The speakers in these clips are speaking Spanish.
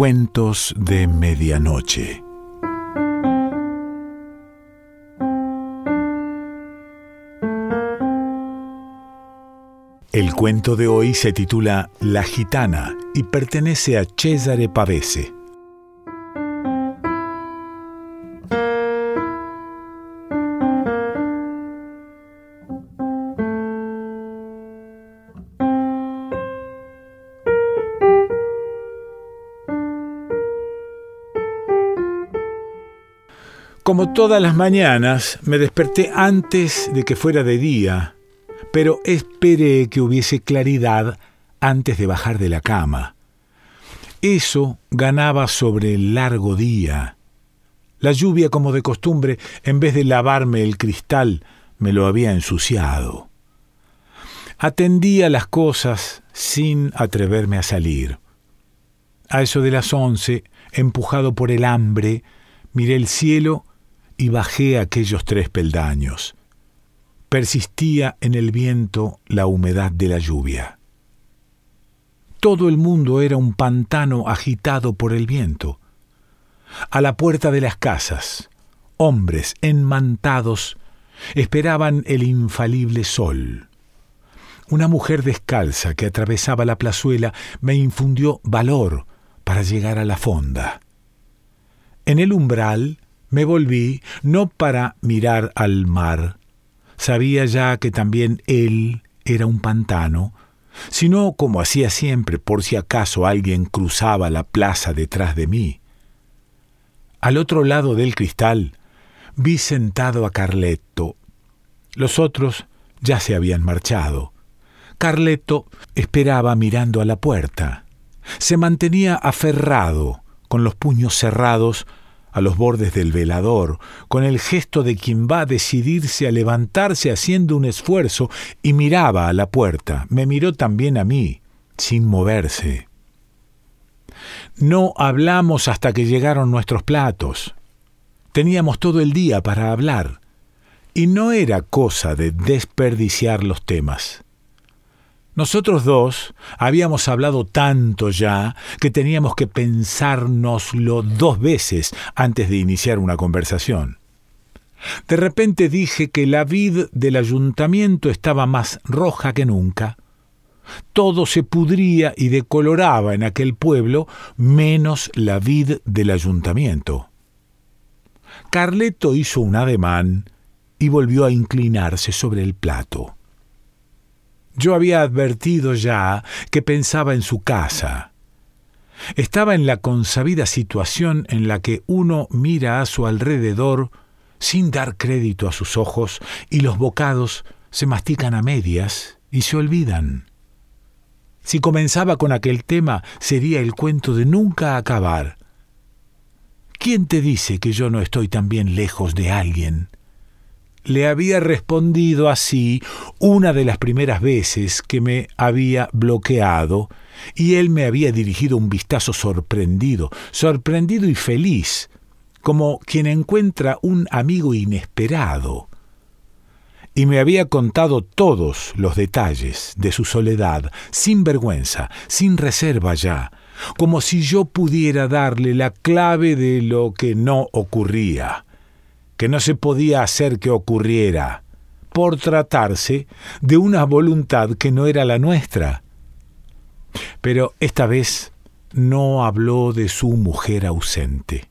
Cuentos de Medianoche. El cuento de hoy se titula La gitana y pertenece a Cesare Pavese. Como todas las mañanas, me desperté antes de que fuera de día, pero esperé que hubiese claridad antes de bajar de la cama. Eso ganaba sobre el largo día. La lluvia, como de costumbre, en vez de lavarme el cristal, me lo había ensuciado. Atendía las cosas sin atreverme a salir. A eso de las once, empujado por el hambre, miré el cielo y bajé aquellos tres peldaños. Persistía en el viento la humedad de la lluvia. Todo el mundo era un pantano agitado por el viento. A la puerta de las casas, hombres enmantados esperaban el infalible sol. Una mujer descalza que atravesaba la plazuela me infundió valor para llegar a la fonda. En el umbral me volví no para mirar al mar, sabía ya que también él era un pantano, sino como hacía siempre por si acaso alguien cruzaba la plaza detrás de mí. Al otro lado del cristal vi sentado a Carletto. Los otros ya se habían marchado. Carletto esperaba mirando a la puerta. Se mantenía aferrado, con los puños cerrados, a los bordes del velador, con el gesto de quien va a decidirse a levantarse haciendo un esfuerzo, y miraba a la puerta. Me miró también a mí, sin moverse. No hablamos hasta que llegaron nuestros platos. Teníamos todo el día para hablar, y no era cosa de desperdiciar los temas. Nosotros dos habíamos hablado tanto ya que teníamos que pensárnoslo dos veces antes de iniciar una conversación. De repente dije que la vid del ayuntamiento estaba más roja que nunca. Todo se pudría y decoloraba en aquel pueblo, menos la vid del ayuntamiento. Carleto hizo un ademán y volvió a inclinarse sobre el plato. Yo había advertido ya que pensaba en su casa. Estaba en la consabida situación en la que uno mira a su alrededor sin dar crédito a sus ojos y los bocados se mastican a medias y se olvidan. Si comenzaba con aquel tema sería el cuento de nunca acabar. ¿Quién te dice que yo no estoy también lejos de alguien? Le había respondido así una de las primeras veces que me había bloqueado, y él me había dirigido un vistazo sorprendido, sorprendido y feliz, como quien encuentra un amigo inesperado. Y me había contado todos los detalles de su soledad, sin vergüenza, sin reserva ya, como si yo pudiera darle la clave de lo que no ocurría que no se podía hacer que ocurriera, por tratarse de una voluntad que no era la nuestra. Pero esta vez no habló de su mujer ausente.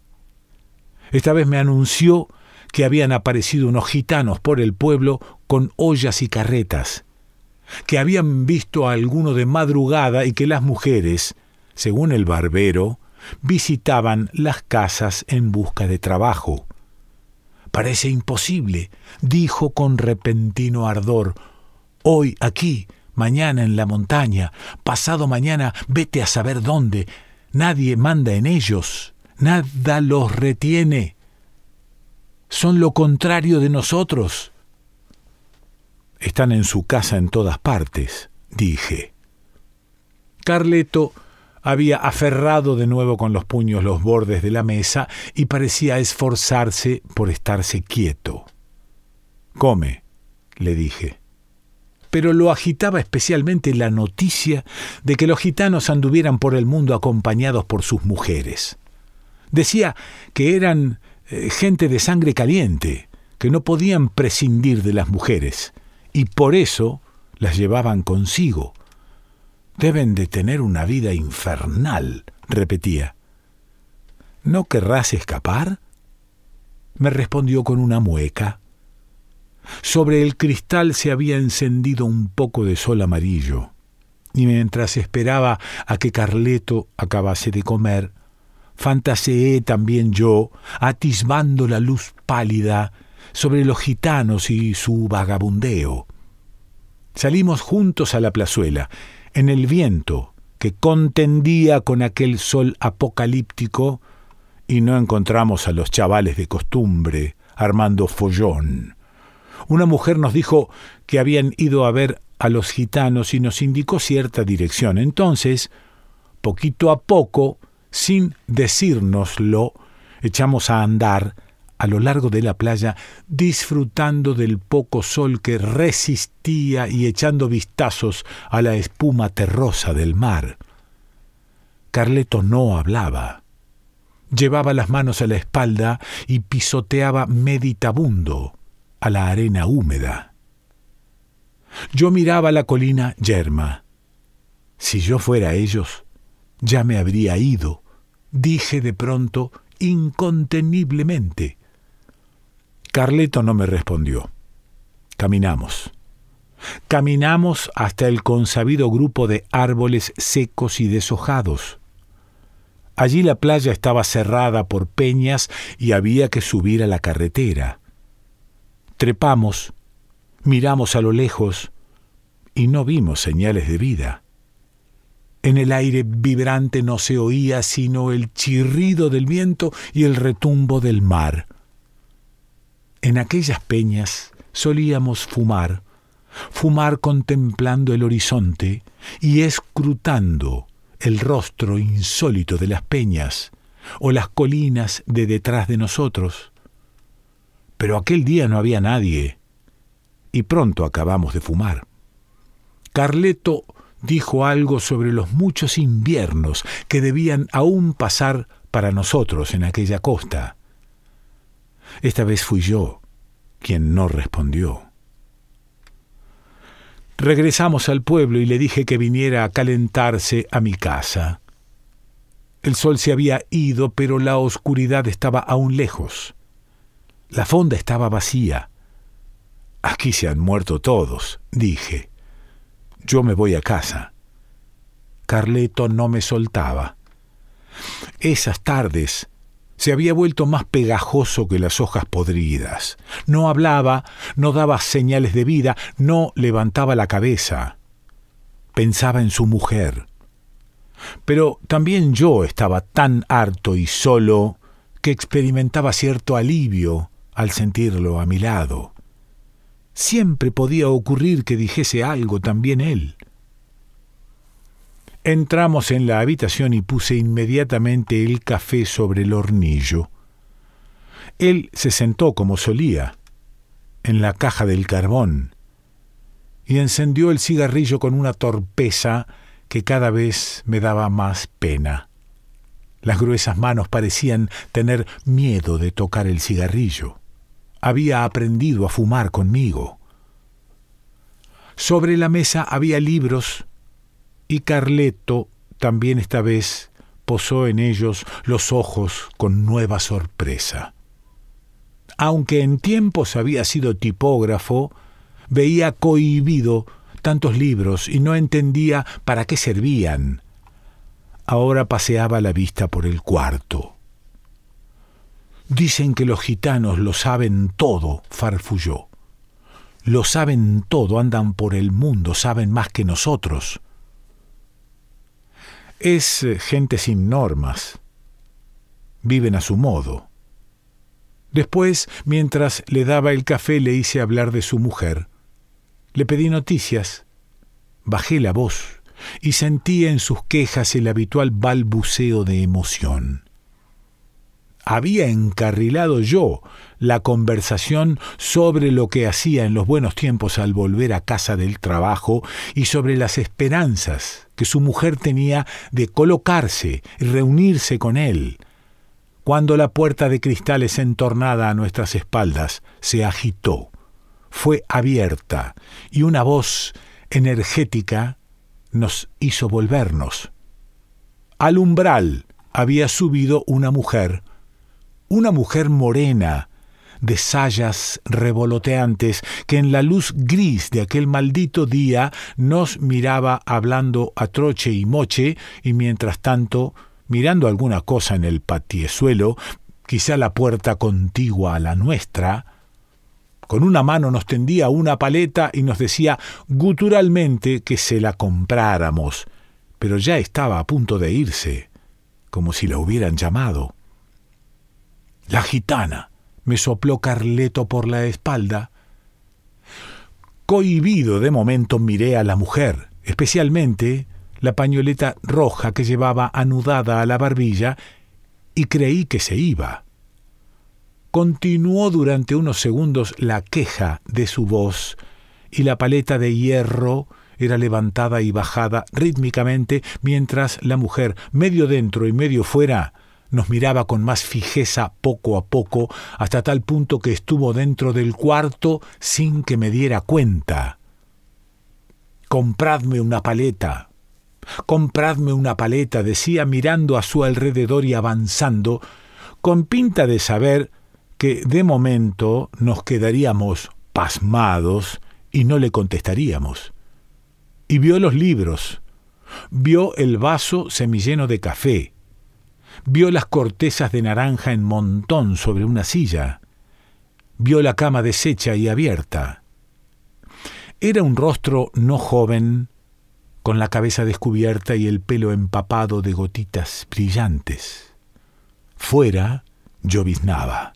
Esta vez me anunció que habían aparecido unos gitanos por el pueblo con ollas y carretas, que habían visto a alguno de madrugada y que las mujeres, según el barbero, visitaban las casas en busca de trabajo. Parece imposible, dijo con repentino ardor. Hoy aquí, mañana en la montaña, pasado mañana vete a saber dónde. Nadie manda en ellos, nada los retiene. Son lo contrario de nosotros. Están en su casa en todas partes, dije. Carleto había aferrado de nuevo con los puños los bordes de la mesa y parecía esforzarse por estarse quieto. Come, le dije. pero lo agitaba especialmente la noticia de que los gitanos anduvieran por el mundo acompañados por sus mujeres. Decía que eran eh, gente de sangre caliente, que no podían prescindir de las mujeres, y por eso las llevaban consigo. Deben de tener una vida infernal, repetía. ¿No querrás escapar? Me respondió con una mueca. Sobre el cristal se había encendido un poco de sol amarillo, y mientras esperaba a que Carleto acabase de comer, fantaseé también yo, atisbando la luz pálida sobre los gitanos y su vagabundeo. Salimos juntos a la plazuela, en el viento que contendía con aquel sol apocalíptico, y no encontramos a los chavales de costumbre armando follón. Una mujer nos dijo que habían ido a ver a los gitanos y nos indicó cierta dirección. Entonces, poquito a poco, sin decírnoslo, echamos a andar a lo largo de la playa, disfrutando del poco sol que resistía y echando vistazos a la espuma terrosa del mar. Carleto no hablaba. Llevaba las manos a la espalda y pisoteaba meditabundo a la arena húmeda. Yo miraba la colina yerma. Si yo fuera ellos, ya me habría ido, dije de pronto inconteniblemente. Carleto no me respondió. Caminamos. Caminamos hasta el consabido grupo de árboles secos y deshojados. Allí la playa estaba cerrada por peñas y había que subir a la carretera. Trepamos, miramos a lo lejos y no vimos señales de vida. En el aire vibrante no se oía sino el chirrido del viento y el retumbo del mar. En aquellas peñas solíamos fumar, fumar contemplando el horizonte y escrutando el rostro insólito de las peñas o las colinas de detrás de nosotros. Pero aquel día no había nadie y pronto acabamos de fumar. Carleto dijo algo sobre los muchos inviernos que debían aún pasar para nosotros en aquella costa. Esta vez fui yo quien no respondió. Regresamos al pueblo y le dije que viniera a calentarse a mi casa. El sol se había ido, pero la oscuridad estaba aún lejos. La fonda estaba vacía. Aquí se han muerto todos, dije. Yo me voy a casa. Carleto no me soltaba. Esas tardes se había vuelto más pegajoso que las hojas podridas. No hablaba, no daba señales de vida, no levantaba la cabeza. Pensaba en su mujer. Pero también yo estaba tan harto y solo que experimentaba cierto alivio al sentirlo a mi lado. Siempre podía ocurrir que dijese algo también él. Entramos en la habitación y puse inmediatamente el café sobre el hornillo. Él se sentó como solía, en la caja del carbón, y encendió el cigarrillo con una torpeza que cada vez me daba más pena. Las gruesas manos parecían tener miedo de tocar el cigarrillo había aprendido a fumar conmigo. Sobre la mesa había libros y Carleto también esta vez posó en ellos los ojos con nueva sorpresa. Aunque en tiempos había sido tipógrafo, veía cohibido tantos libros y no entendía para qué servían. Ahora paseaba la vista por el cuarto. Dicen que los gitanos lo saben todo, farfulló. Lo saben todo, andan por el mundo, saben más que nosotros. Es eh, gente sin normas. Viven a su modo. Después, mientras le daba el café, le hice hablar de su mujer. Le pedí noticias. Bajé la voz y sentí en sus quejas el habitual balbuceo de emoción. Había encarrilado yo la conversación sobre lo que hacía en los buenos tiempos al volver a casa del trabajo y sobre las esperanzas que su mujer tenía de colocarse y reunirse con él, cuando la puerta de cristales entornada a nuestras espaldas se agitó, fue abierta y una voz energética nos hizo volvernos. Al umbral había subido una mujer una mujer morena, de sayas revoloteantes, que en la luz gris de aquel maldito día nos miraba hablando a troche y moche, y mientras tanto, mirando alguna cosa en el patiezuelo, quizá la puerta contigua a la nuestra, con una mano nos tendía una paleta y nos decía guturalmente que se la compráramos, pero ya estaba a punto de irse, como si la hubieran llamado. La gitana, me sopló Carleto por la espalda. Cohibido de momento miré a la mujer, especialmente la pañoleta roja que llevaba anudada a la barbilla, y creí que se iba. Continuó durante unos segundos la queja de su voz, y la paleta de hierro era levantada y bajada rítmicamente mientras la mujer, medio dentro y medio fuera, nos miraba con más fijeza poco a poco, hasta tal punto que estuvo dentro del cuarto sin que me diera cuenta. Compradme una paleta. Compradme una paleta, decía mirando a su alrededor y avanzando, con pinta de saber que de momento nos quedaríamos pasmados y no le contestaríamos. Y vio los libros, vio el vaso semilleno de café, Vio las cortezas de naranja en montón sobre una silla. Vio la cama deshecha y abierta. Era un rostro no joven, con la cabeza descubierta y el pelo empapado de gotitas brillantes. Fuera lloviznaba.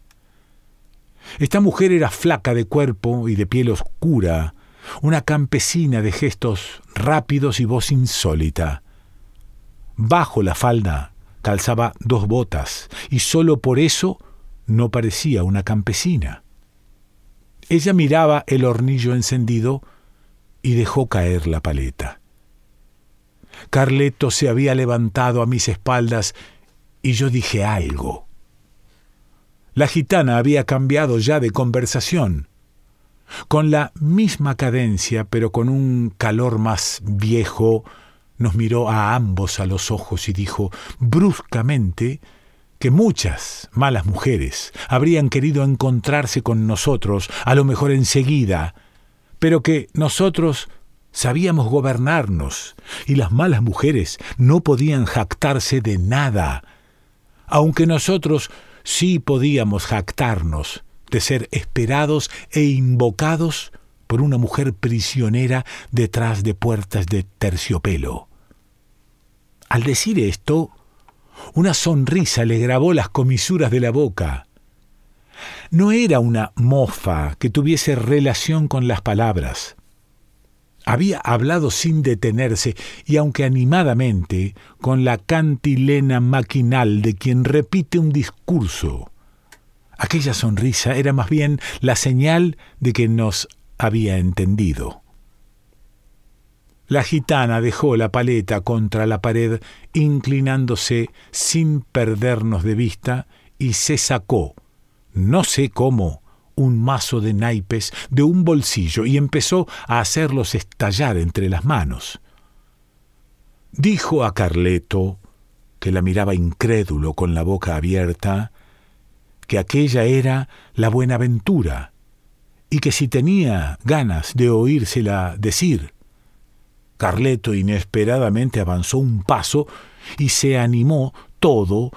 Esta mujer era flaca de cuerpo y de piel oscura, una campesina de gestos rápidos y voz insólita. Bajo la falda calzaba dos botas y sólo por eso no parecía una campesina. Ella miraba el hornillo encendido y dejó caer la paleta. Carleto se había levantado a mis espaldas y yo dije algo. La gitana había cambiado ya de conversación. Con la misma cadencia, pero con un calor más viejo, nos miró a ambos a los ojos y dijo bruscamente que muchas malas mujeres habrían querido encontrarse con nosotros, a lo mejor enseguida, pero que nosotros sabíamos gobernarnos y las malas mujeres no podían jactarse de nada, aunque nosotros sí podíamos jactarnos de ser esperados e invocados por una mujer prisionera detrás de puertas de terciopelo. Al decir esto, una sonrisa le grabó las comisuras de la boca. No era una mofa que tuviese relación con las palabras. Había hablado sin detenerse y aunque animadamente, con la cantilena maquinal de quien repite un discurso. Aquella sonrisa era más bien la señal de que nos había entendido. La gitana dejó la paleta contra la pared, inclinándose sin perdernos de vista, y se sacó, no sé cómo, un mazo de naipes de un bolsillo y empezó a hacerlos estallar entre las manos. Dijo a Carleto, que la miraba incrédulo con la boca abierta, que aquella era la Buenaventura, y que si tenía ganas de oírsela decir, Carleto inesperadamente avanzó un paso y se animó todo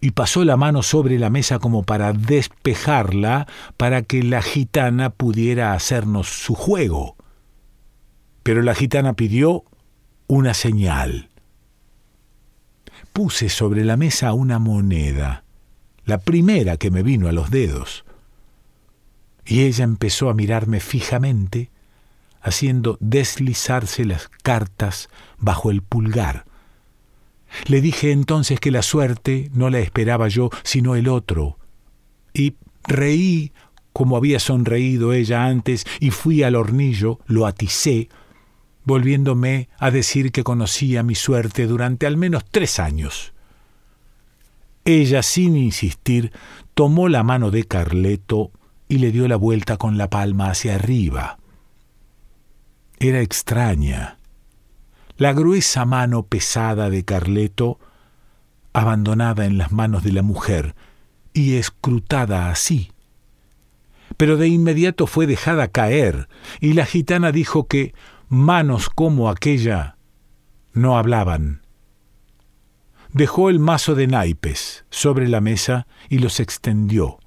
y pasó la mano sobre la mesa como para despejarla para que la gitana pudiera hacernos su juego. Pero la gitana pidió una señal. Puse sobre la mesa una moneda, la primera que me vino a los dedos, y ella empezó a mirarme fijamente haciendo deslizarse las cartas bajo el pulgar. Le dije entonces que la suerte no la esperaba yo, sino el otro. Y reí como había sonreído ella antes, y fui al hornillo, lo aticé, volviéndome a decir que conocía mi suerte durante al menos tres años. Ella, sin insistir, tomó la mano de Carleto y le dio la vuelta con la palma hacia arriba. Era extraña. La gruesa mano pesada de Carleto, abandonada en las manos de la mujer y escrutada así. Pero de inmediato fue dejada caer, y la gitana dijo que manos como aquella no hablaban. Dejó el mazo de naipes sobre la mesa y los extendió.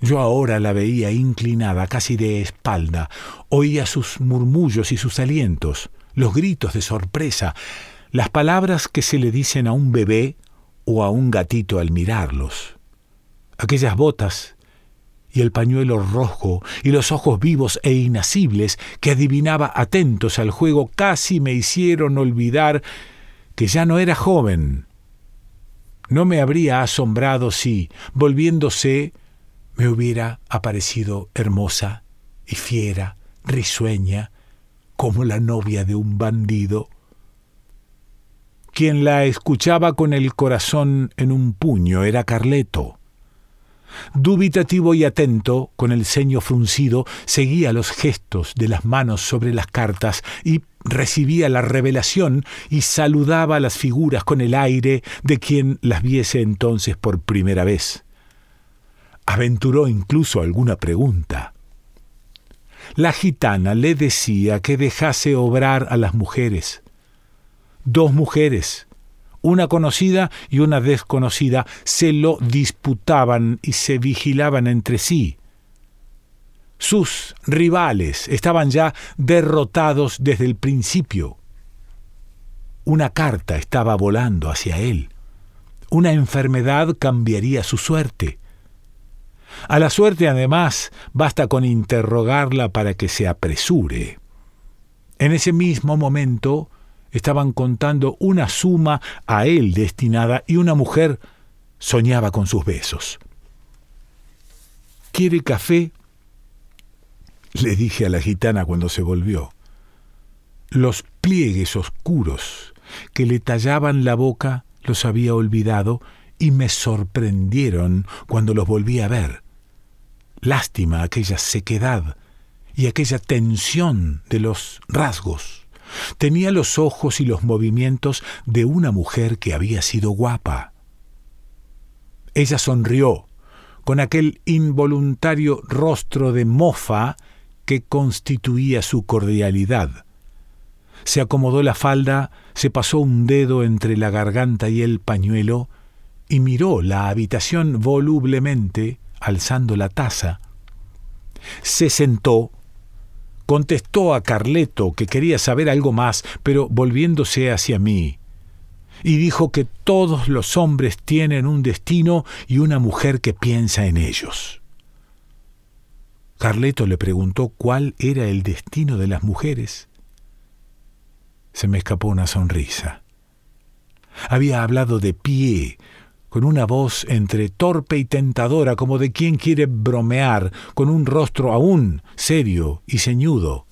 Yo ahora la veía inclinada, casi de espalda, oía sus murmullos y sus alientos, los gritos de sorpresa, las palabras que se le dicen a un bebé o a un gatito al mirarlos. Aquellas botas y el pañuelo rojo y los ojos vivos e inacibles que adivinaba atentos al juego casi me hicieron olvidar que ya no era joven. No me habría asombrado si, volviéndose, me hubiera aparecido hermosa y fiera, risueña, como la novia de un bandido. Quien la escuchaba con el corazón en un puño era Carleto. Dubitativo y atento, con el ceño fruncido, seguía los gestos de las manos sobre las cartas y recibía la revelación y saludaba las figuras con el aire de quien las viese entonces por primera vez. Aventuró incluso alguna pregunta. La gitana le decía que dejase obrar a las mujeres. Dos mujeres, una conocida y una desconocida, se lo disputaban y se vigilaban entre sí. Sus rivales estaban ya derrotados desde el principio. Una carta estaba volando hacia él. Una enfermedad cambiaría su suerte. A la suerte, además, basta con interrogarla para que se apresure. En ese mismo momento estaban contando una suma a él destinada y una mujer soñaba con sus besos. ¿Quiere café? le dije a la gitana cuando se volvió. Los pliegues oscuros que le tallaban la boca los había olvidado y me sorprendieron cuando los volví a ver. Lástima aquella sequedad y aquella tensión de los rasgos. Tenía los ojos y los movimientos de una mujer que había sido guapa. Ella sonrió con aquel involuntario rostro de mofa que constituía su cordialidad. Se acomodó la falda, se pasó un dedo entre la garganta y el pañuelo y miró la habitación volublemente alzando la taza. Se sentó, contestó a Carleto que quería saber algo más, pero volviéndose hacia mí, y dijo que todos los hombres tienen un destino y una mujer que piensa en ellos. Carleto le preguntó cuál era el destino de las mujeres. Se me escapó una sonrisa. Había hablado de pie, con una voz entre torpe y tentadora, como de quien quiere bromear, con un rostro aún serio y ceñudo.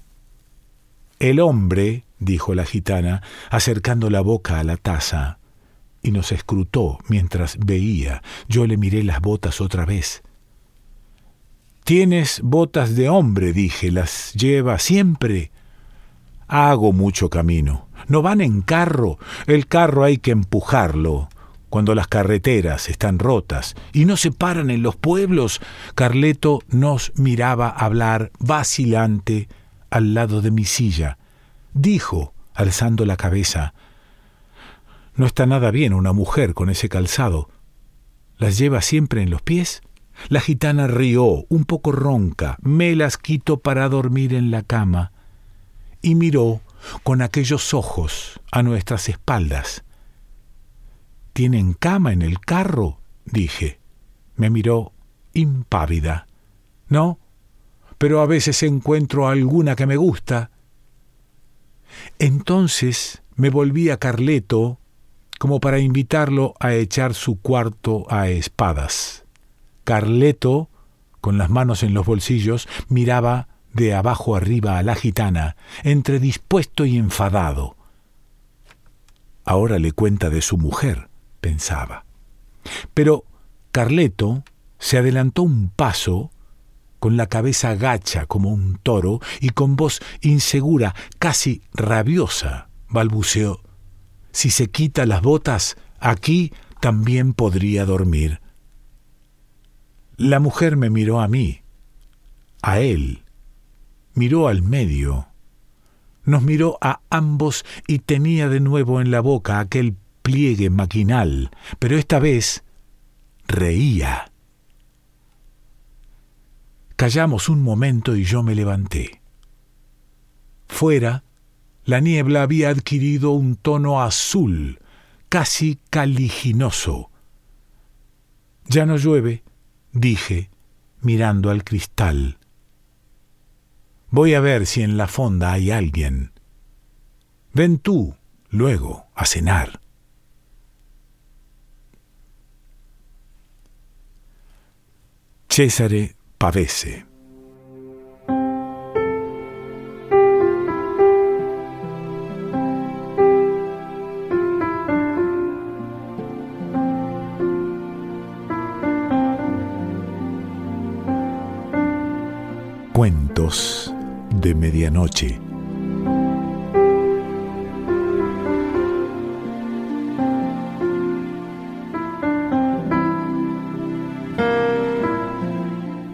El hombre, dijo la gitana, acercando la boca a la taza, y nos escrutó mientras veía. Yo le miré las botas otra vez. Tienes botas de hombre, dije, las lleva siempre. Hago mucho camino. No van en carro. El carro hay que empujarlo cuando las carreteras están rotas y no se paran en los pueblos, Carleto nos miraba hablar vacilante al lado de mi silla. Dijo, alzando la cabeza, No está nada bien una mujer con ese calzado. ¿Las lleva siempre en los pies? La gitana rió, un poco ronca, me las quito para dormir en la cama, y miró con aquellos ojos a nuestras espaldas. ¿Tienen cama en el carro? dije. Me miró impávida. No, pero a veces encuentro alguna que me gusta. Entonces me volví a Carleto como para invitarlo a echar su cuarto a espadas. Carleto, con las manos en los bolsillos, miraba de abajo arriba a la gitana, entre dispuesto y enfadado. Ahora le cuenta de su mujer, pensaba. Pero Carleto se adelantó un paso, con la cabeza gacha como un toro y con voz insegura, casi rabiosa, balbuceó. Si se quita las botas, aquí también podría dormir. La mujer me miró a mí, a él, miró al medio, nos miró a ambos y tenía de nuevo en la boca aquel pliegue maquinal, pero esta vez reía. Callamos un momento y yo me levanté. Fuera, la niebla había adquirido un tono azul, casi caliginoso. Ya no llueve, dije, mirando al cristal. Voy a ver si en la fonda hay alguien. Ven tú, luego, a cenar. Cesare Pavese Cuentos de Medianoche.